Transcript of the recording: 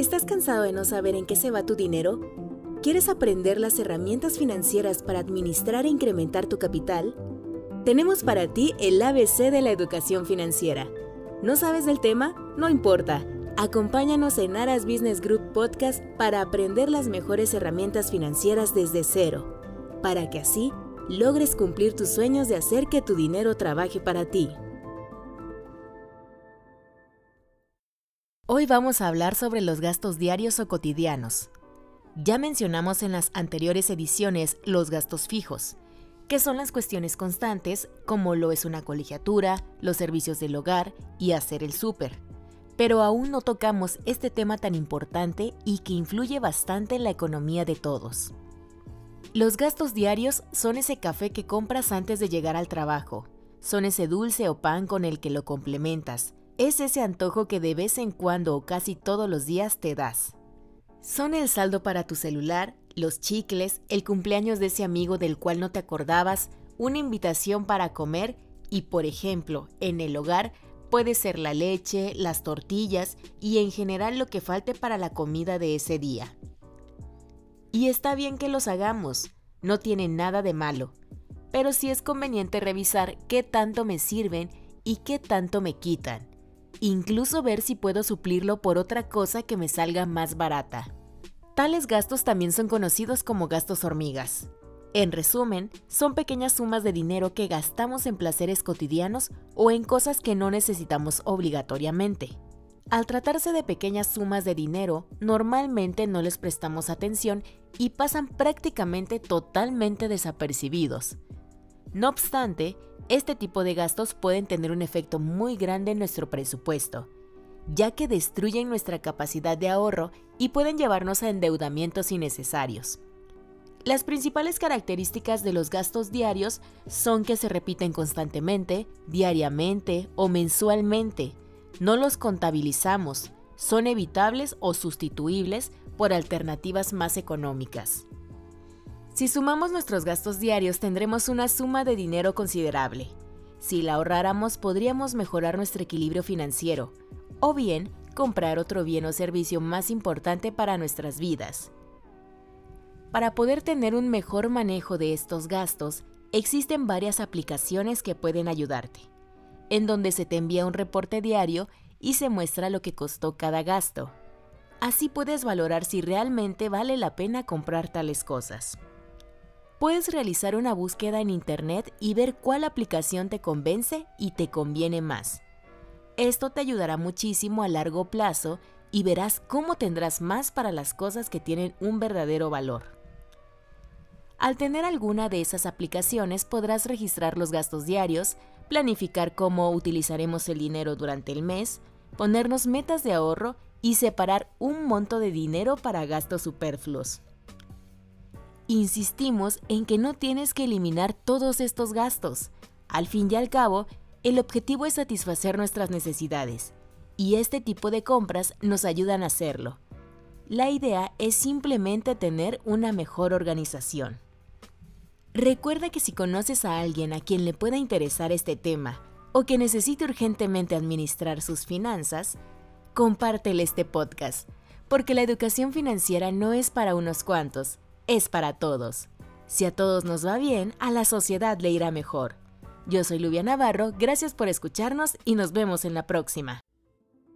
¿Estás cansado de no saber en qué se va tu dinero? ¿Quieres aprender las herramientas financieras para administrar e incrementar tu capital? Tenemos para ti el ABC de la educación financiera. ¿No sabes del tema? No importa. Acompáñanos en Aras Business Group Podcast para aprender las mejores herramientas financieras desde cero, para que así logres cumplir tus sueños de hacer que tu dinero trabaje para ti. Hoy vamos a hablar sobre los gastos diarios o cotidianos. Ya mencionamos en las anteriores ediciones los gastos fijos, que son las cuestiones constantes como lo es una colegiatura, los servicios del hogar y hacer el súper. Pero aún no tocamos este tema tan importante y que influye bastante en la economía de todos. Los gastos diarios son ese café que compras antes de llegar al trabajo, son ese dulce o pan con el que lo complementas, es ese antojo que de vez en cuando o casi todos los días te das. Son el saldo para tu celular, los chicles, el cumpleaños de ese amigo del cual no te acordabas, una invitación para comer y, por ejemplo, en el hogar puede ser la leche, las tortillas y en general lo que falte para la comida de ese día. Y está bien que los hagamos, no tiene nada de malo, pero sí es conveniente revisar qué tanto me sirven y qué tanto me quitan incluso ver si puedo suplirlo por otra cosa que me salga más barata. Tales gastos también son conocidos como gastos hormigas. En resumen, son pequeñas sumas de dinero que gastamos en placeres cotidianos o en cosas que no necesitamos obligatoriamente. Al tratarse de pequeñas sumas de dinero, normalmente no les prestamos atención y pasan prácticamente totalmente desapercibidos. No obstante, este tipo de gastos pueden tener un efecto muy grande en nuestro presupuesto, ya que destruyen nuestra capacidad de ahorro y pueden llevarnos a endeudamientos innecesarios. Las principales características de los gastos diarios son que se repiten constantemente, diariamente o mensualmente. No los contabilizamos, son evitables o sustituibles por alternativas más económicas. Si sumamos nuestros gastos diarios tendremos una suma de dinero considerable. Si la ahorráramos podríamos mejorar nuestro equilibrio financiero o bien comprar otro bien o servicio más importante para nuestras vidas. Para poder tener un mejor manejo de estos gastos, existen varias aplicaciones que pueden ayudarte, en donde se te envía un reporte diario y se muestra lo que costó cada gasto. Así puedes valorar si realmente vale la pena comprar tales cosas. Puedes realizar una búsqueda en Internet y ver cuál aplicación te convence y te conviene más. Esto te ayudará muchísimo a largo plazo y verás cómo tendrás más para las cosas que tienen un verdadero valor. Al tener alguna de esas aplicaciones podrás registrar los gastos diarios, planificar cómo utilizaremos el dinero durante el mes, ponernos metas de ahorro y separar un monto de dinero para gastos superfluos. Insistimos en que no tienes que eliminar todos estos gastos. Al fin y al cabo, el objetivo es satisfacer nuestras necesidades, y este tipo de compras nos ayudan a hacerlo. La idea es simplemente tener una mejor organización. Recuerda que si conoces a alguien a quien le pueda interesar este tema o que necesite urgentemente administrar sus finanzas, compártele este podcast, porque la educación financiera no es para unos cuantos, es para todos. Si a todos nos va bien, a la sociedad le irá mejor. Yo soy Lubia Navarro, gracias por escucharnos y nos vemos en la próxima.